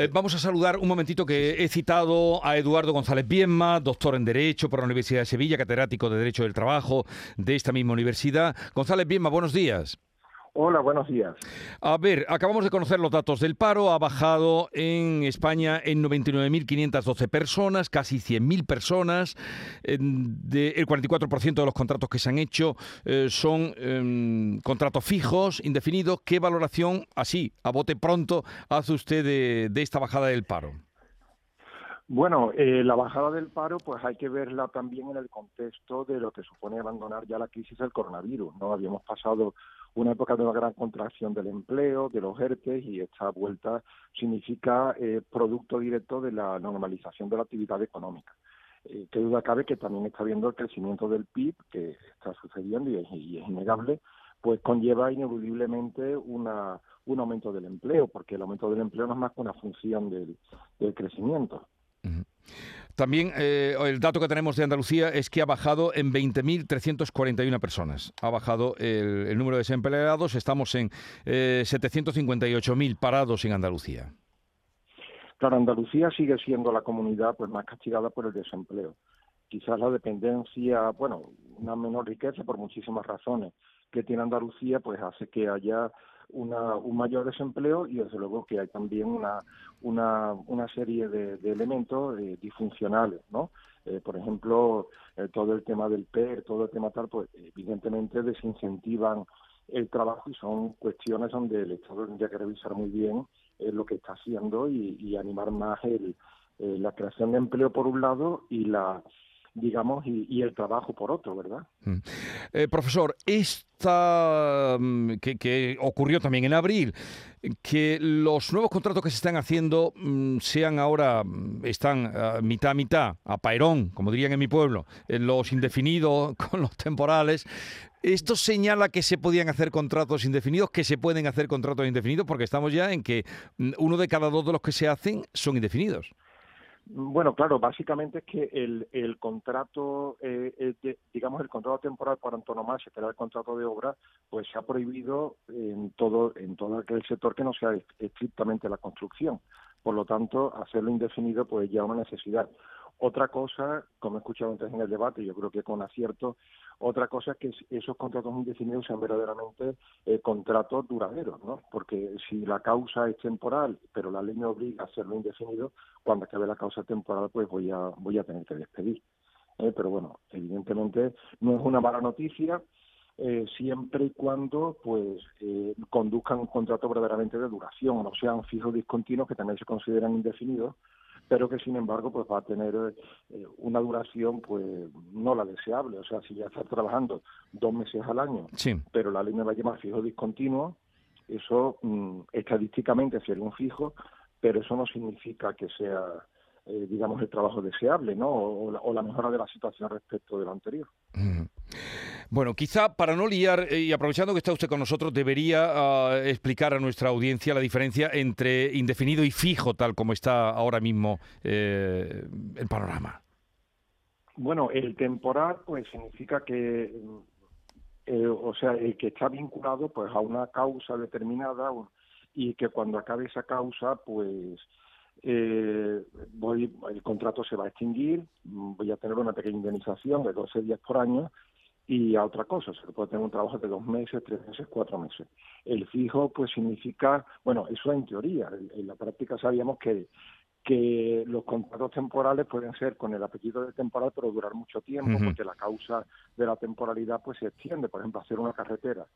Eh, vamos a saludar un momentito que he citado a Eduardo González Bienma, doctor en Derecho por la Universidad de Sevilla, catedrático de Derecho del Trabajo de esta misma universidad. González Bienma, buenos días. Hola, buenos días. A ver, acabamos de conocer los datos del paro. Ha bajado en España en 99.512 personas, casi 100.000 personas. el 44% de los contratos que se han hecho eh, son em, contratos fijos, indefinidos. ¿Qué valoración, así, a bote pronto, hace usted de, esta bajada del paro? Bueno, eh, la bajada del paro, pues hay que verla también en el contexto de lo que supone abandonar ya la crisis del coronavirus. No habíamos pasado una época de una gran contracción del empleo, de los ERTE, y esta vuelta significa eh, producto directo de la normalización de la actividad económica. Eh, qué duda cabe que también está viendo el crecimiento del PIB, que está sucediendo y es, innegable, pues conlleva ineludiblemente una, un aumento del empleo, porque el aumento del empleo no es más que una función del, crecimiento. También eh, el dato que tenemos de Andalucía es que ha bajado en 20.341 personas. Ha bajado el, número de desempleados. Estamos en eh, 758.000 parados en Andalucía. Claro, Andalucía sigue siendo la comunidad pues más castigada por el desempleo. Quizás la dependencia, bueno, una menor riqueza por muchísimas razones que tiene Andalucía, pues hace que haya una, un mayor desempleo y desde luego que hay también una, una, una serie de, elementos eh, disfuncionales, ¿no? Eh, por ejemplo, eh, todo el tema del PER, todo el tema tal, pues evidentemente desincentivan el trabajo y son cuestiones donde el Estado tendría que revisar muy bien lo que está haciendo y, y animar más el, la creación de empleo por un lado y la digamos, y, el trabajo por otro, ¿verdad? Mm. Eh, profesor, esta mm, que, ocurrió también en abril, que los nuevos contratos que se están haciendo mm, sean ahora, están mitad a mitad, a paerón, como dirían en mi pueblo, los indefinidos con los temporales, ¿Esto señala que se podían hacer contratos indefinidos, que se pueden hacer contratos indefinidos? Porque estamos ya en que uno de cada dos de los que se hacen son indefinidos. Bueno, claro, básicamente es que el, el contrato, eh, digamos, el contrato temporal por antonomasia, que era el contrato de obra, pues se ha prohibido en todo, en todo aquel sector que no sea estrictamente la construcción. Por lo tanto, hacerlo indefinido, pues ya una necesidad. Otra cosa, como he escuchado antes en el debate, yo creo que con acierto, otra cosa es que esos contratos indefinidos sean verdaderamente eh, contratos duraderos, ¿no? Porque si la causa es temporal, pero la ley me obliga a hacerlo indefinido, cuando acabe la causa temporal, pues voy a, voy a tener que despedir. ¿eh? Pero bueno, evidentemente no es una mala noticia, eh, siempre y cuando pues eh, conduzcan un contrato verdaderamente de duración, no sean fijos discontinuos que también se consideran indefinidos, pero que sin embargo pues va a tener eh, una duración pues no la deseable, o sea, si ya está trabajando dos meses al año, pero la ley me va a llamar fijo discontinuo, eso mm, estadísticamente sería un fijo, pero eso no significa que sea eh, digamos el trabajo deseable, ¿no? O, la, mejora de la situación respecto de lo anterior. Bueno, quizá para no liar, eh, y aprovechando que está usted con nosotros, debería ah, explicar a nuestra audiencia la diferencia entre indefinido y fijo, tal como está ahora mismo eh, el panorama. Bueno, el temporal pues significa que, eh, o sea, el que está vinculado pues a una causa determinada y que cuando acabe esa causa pues eh, voy, el contrato se va a extinguir, voy a tener una pequeña indemnización de 12 días por año y a otra cosa, se puede tener un trabajo de dos meses, tres meses, cuatro meses. El fijo, pues significa, bueno, eso en teoría, en, la práctica sabíamos que, que los contratos temporales pueden ser con el apellido de temporal, pero durar mucho tiempo, porque la causa de la temporalidad pues se extiende, por ejemplo, hacer una carretera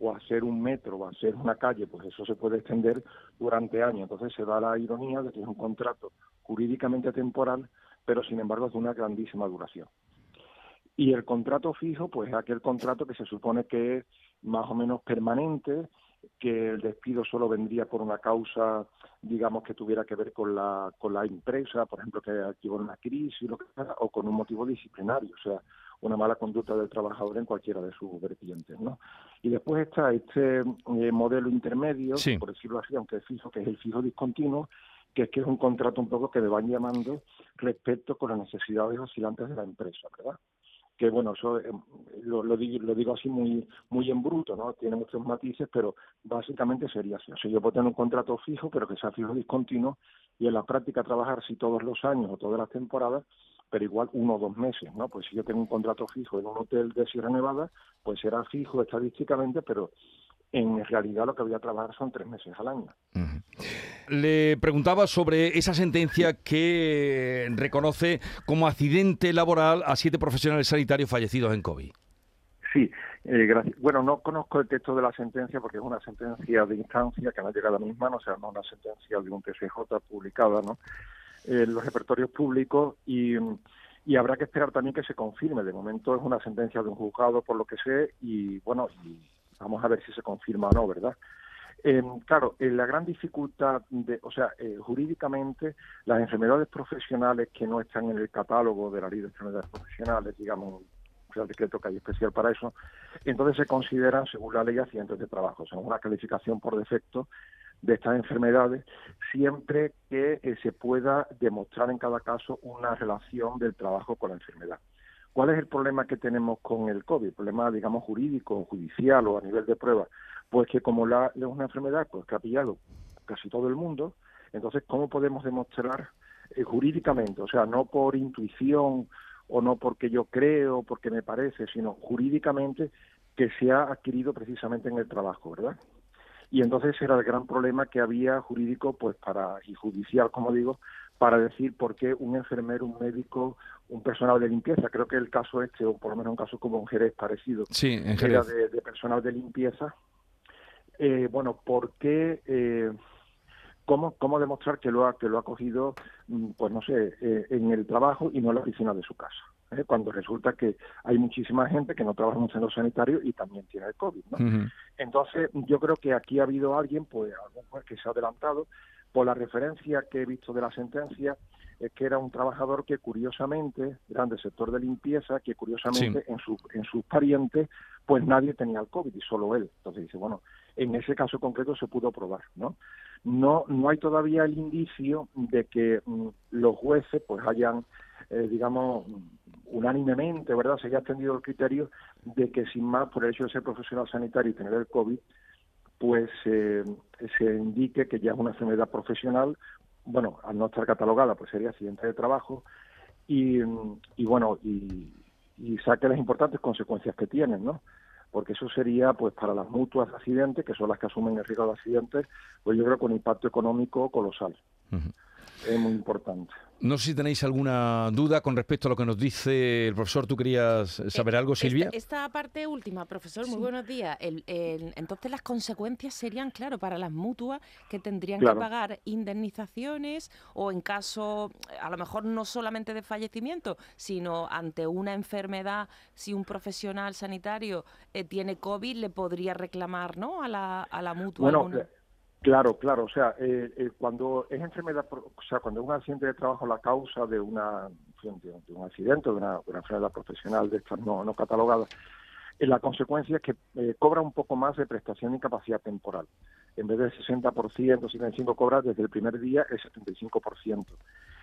o hacer un metro o hacer una calle, pues eso se puede extender durante años. Entonces se da la ironía de que es un contrato jurídicamente temporal, pero sin embargo es de una grandísima duración. Y el contrato fijo, pues es aquel contrato que se supone que es más o menos permanente, que el despido solo vendría por una causa, digamos, que tuviera que ver con la, con la empresa, por ejemplo, que activó una crisis lo que sea, o con un motivo disciplinario, o sea, una mala conducta del trabajador en cualquiera de sus vertientes, ¿no? Y después está este eh, modelo intermedio, por decirlo así, aunque es fijo, que es el fijo discontinuo, que es que es un contrato un poco que me van llamando respecto con las necesidades oscilantes de la empresa, ¿verdad? Que bueno, eso eh, lo, digo, lo, digo, así muy muy en bruto, ¿no? Tiene muchos matices, pero básicamente sería así. O sea, yo puedo tener un contrato fijo, pero que sea fijo discontinuo y en la práctica trabajar si todos los años o todas las temporadas, pero igual uno o dos meses, ¿no? Pues si yo tengo un contrato fijo en un hotel de Sierra Nevada, pues será fijo estadísticamente, pero en realidad lo que voy a trabajar son tres meses al año. Le preguntaba sobre esa sentencia que reconoce como accidente laboral a siete profesionales sanitarios fallecidos en COVID. Sí, eh, gracias. Bueno, no conozco el texto de la sentencia porque es una sentencia de instancia que no ha llegado a mis manos, o sea, no una sentencia de un TSJ publicada, ¿no? En los repertorios públicos y, y habrá que esperar también que se confirme. De momento es una sentencia de un juzgado, por lo que sé, y bueno, y Vamos a ver si se confirma o no, ¿verdad? Eh, claro, eh, la gran dificultad, de, o sea, eh, jurídicamente, las enfermedades profesionales que no están en el catálogo de la ley de enfermedades profesionales, digamos, el decreto que hay especial para eso, entonces se consideran, según la ley, accidentes de trabajo, o sea, una calificación por defecto de estas enfermedades, siempre que eh, se pueda demostrar en cada caso una relación del trabajo con la enfermedad. ¿Cuál es el problema que tenemos con el COVID? El problema, digamos, jurídico, judicial o a nivel de prueba. Pues que como la, es una enfermedad pues, que ha pillado casi todo el mundo, entonces, ¿cómo podemos demostrar eh, jurídicamente? O sea, no por intuición o no porque yo creo, porque me parece, sino jurídicamente que se ha adquirido precisamente en el trabajo, ¿verdad? Y entonces era el gran problema que había jurídico, pues para, y judicial, como digo, para decir por qué un enfermero, un médico, un personal de limpieza, creo que el caso este, o por lo menos un caso como un Jerez parecido, sí, en Jerez. de, personal de limpieza, eh, bueno, ¿por qué, eh, cómo, cómo demostrar que lo ha, que lo ha cogido, mm, pues no sé, eh, en el trabajo y no en la oficina de su casa? ¿eh? cuando resulta que hay muchísima gente que no trabaja en un centro sanitario y también tiene el COVID. ¿no? Entonces, yo creo que aquí ha habido alguien, pues, pues, que se ha adelantado, por la referencia que he visto de la sentencia, es que era un trabajador que curiosamente, era del sector de limpieza, que curiosamente en, su, en sus parientes, pues nadie tenía el COVID y solo él. Entonces dice, bueno, en ese caso concreto se pudo probar, ¿no? No, no hay todavía el indicio de que mm, los jueces pues hayan, eh, digamos, unánimemente, ¿verdad?, se haya extendido el criterio de que sin más, por el hecho de ser profesional sanitario y tener el COVID, pues eh, se indique que ya es una enfermedad profesional, bueno, al no estar catalogada, pues sería accidente de trabajo, y, y bueno, y, saque las importantes consecuencias que tienen, ¿no? Porque eso sería, pues, para las mutuas de accidentes, que son las que asumen el riesgo de accidentes, pues yo creo que un impacto económico colosal. Es muy importante. No sé si tenéis alguna duda con respecto a lo que nos dice el profesor. ¿Tú querías saber algo, Silvia? Esta, parte última, profesor, muy buenos días. entonces las consecuencias serían, claro, para las mutuas que tendrían que pagar indemnizaciones o en caso, a lo mejor no solamente de fallecimiento, sino ante una enfermedad, si un profesional sanitario eh, tiene COVID, le podría reclamar ¿no? a, la, a la mutua. Bueno, Claro, claro. O sea, eh, eh, cuando es enfermedad, o sea, cuando es un accidente de trabajo la causa de una de un accidente, de una, enfermedad profesional de estas no, no catalogadas, eh, la consecuencia es que eh, cobra un poco más de prestación de incapacidad temporal. En vez del 60%, 75% cobra desde el primer día el 75%.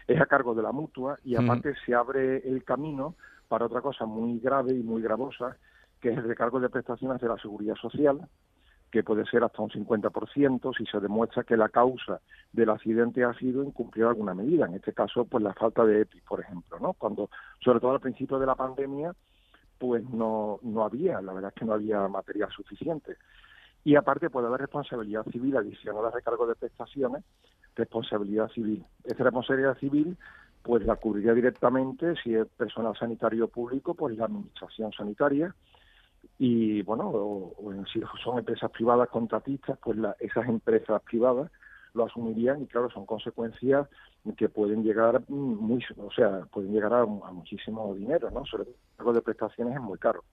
Es a cargo de la mutua y aparte se abre el camino para otra cosa muy grave y muy gravosa, que es el recargo de prestaciones de la seguridad social, que puede ser hasta un 50% si se demuestra que la causa del accidente ha sido incumplir alguna medida. En este caso, pues la falta de EPI, por ejemplo, ¿no? Cuando, sobre todo al principio de la pandemia, pues no, no había, la verdad es que no había material suficiente. Y aparte puede haber responsabilidad civil adicional a recargo de prestaciones, responsabilidad civil. Esa responsabilidad civil pues la cubriría directamente si es personal sanitario público, pues la administración sanitaria, y bueno, o, si son empresas privadas contratistas, pues la, esas empresas privadas lo asumirían y claro, son consecuencias que pueden llegar muy, o sea, pueden llegar a, muchísimo dinero, ¿no? Sobre todo de prestaciones es muy caro.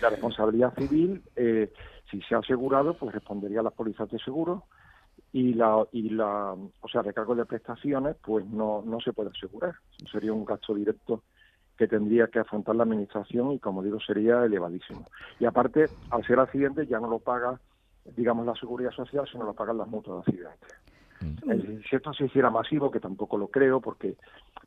La responsabilidad civil, eh, si se ha asegurado, pues respondería a las pólizas de seguro y la y la, o sea, recargo de prestaciones, pues no no se puede asegurar. Sería un gasto directo que tendría que afrontar la administración y, como digo, sería elevadísimo. Y aparte, al ser accidente ya no lo paga, digamos, la seguridad social, sino lo pagan las mutuas de accidentes. Mm. Si esto se hiciera masivo, que tampoco lo creo, porque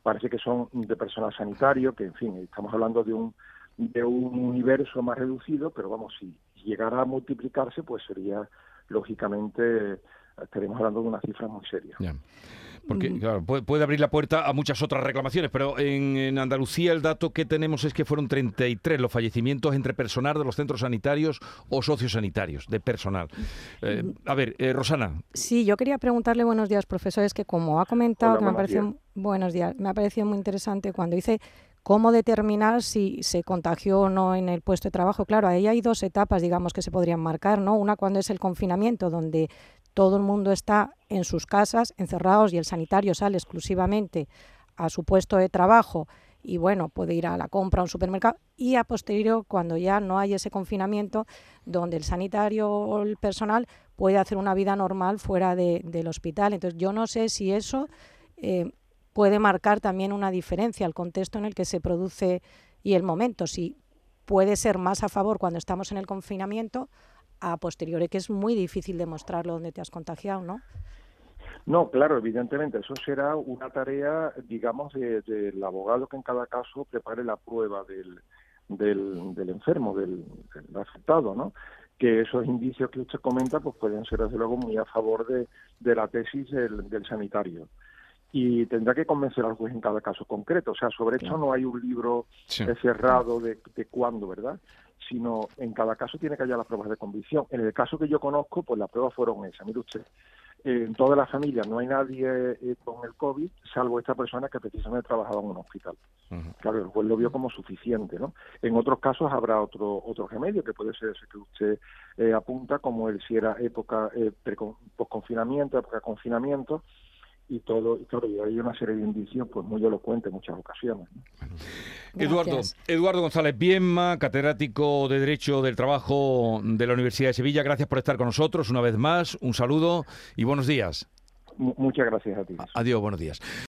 parece que son de personal sanitario, que en fin, estamos hablando de un de un universo más reducido, pero vamos, si llegara a multiplicarse, pues sería lógicamente estaremos hablando de una cifra muy seria. Porque mm. puede, abrir la puerta a muchas otras reclamaciones, pero en, Andalucía el dato que tenemos es que fueron 33 los fallecimientos entre personal de los centros sanitarios o sociosanitarios, de personal. Eh, a ver, eh, Rosana. Sí, yo quería preguntarle, buenos días, profesores, que como ha comentado, que me ha parecido, buenos días, me ha parecido muy interesante cuando dice cómo determinar si se contagió o no en el puesto de trabajo. Claro, ahí hay dos etapas, digamos, que se podrían marcar, ¿no? Una cuando es el confinamiento, donde todo el mundo está en sus casas, encerrados, y el sanitario sale exclusivamente a su puesto de trabajo y bueno, puede ir a la compra a un supermercado y a posteriori cuando ya no hay ese confinamiento donde el sanitario o el personal puede hacer una vida normal fuera del hospital. Entonces yo no sé si eso eh, puede marcar también una diferencia al contexto en el que se produce y el momento, si puede ser más a favor cuando estamos en el confinamiento a posteriori, que es muy difícil demostrarlo donde te has contagiado, ¿no? No, claro, evidentemente, eso será una tarea, digamos, del abogado que en cada caso prepare la prueba del, del, enfermo, del, afectado, ¿no? Que esos indicios que usted comenta, pues pueden ser, desde luego, muy a favor de, de la tesis del, del sanitario y tendrá que convencer al juez en cada caso concreto. O sea, sobre esto no hay un libro cerrado de, de cuándo, ¿verdad? Sino en cada caso tiene que haber las pruebas de convicción. En el caso que yo conozco, pues las pruebas fueron esas. Mire usted, en toda la familia no hay nadie eh, con el COVID, salvo esta persona que precisamente trabajaba en un hospital. Claro, el juez lo vio como suficiente, ¿no? En otros casos habrá otro otro remedio, que puede ser ese que usted eh, apunta, como el si era época eh, post-confinamiento, época de confinamiento, y todo, y claro, y hay una serie de indicios pues muy elocuentes en muchas ocasiones. Eduardo, Eduardo González Bienma, catedrático de Derecho del Trabajo de la Universidad de Sevilla, gracias por estar con nosotros una vez más, un saludo y buenos días. muchas gracias a ti. Adiós, buenos días.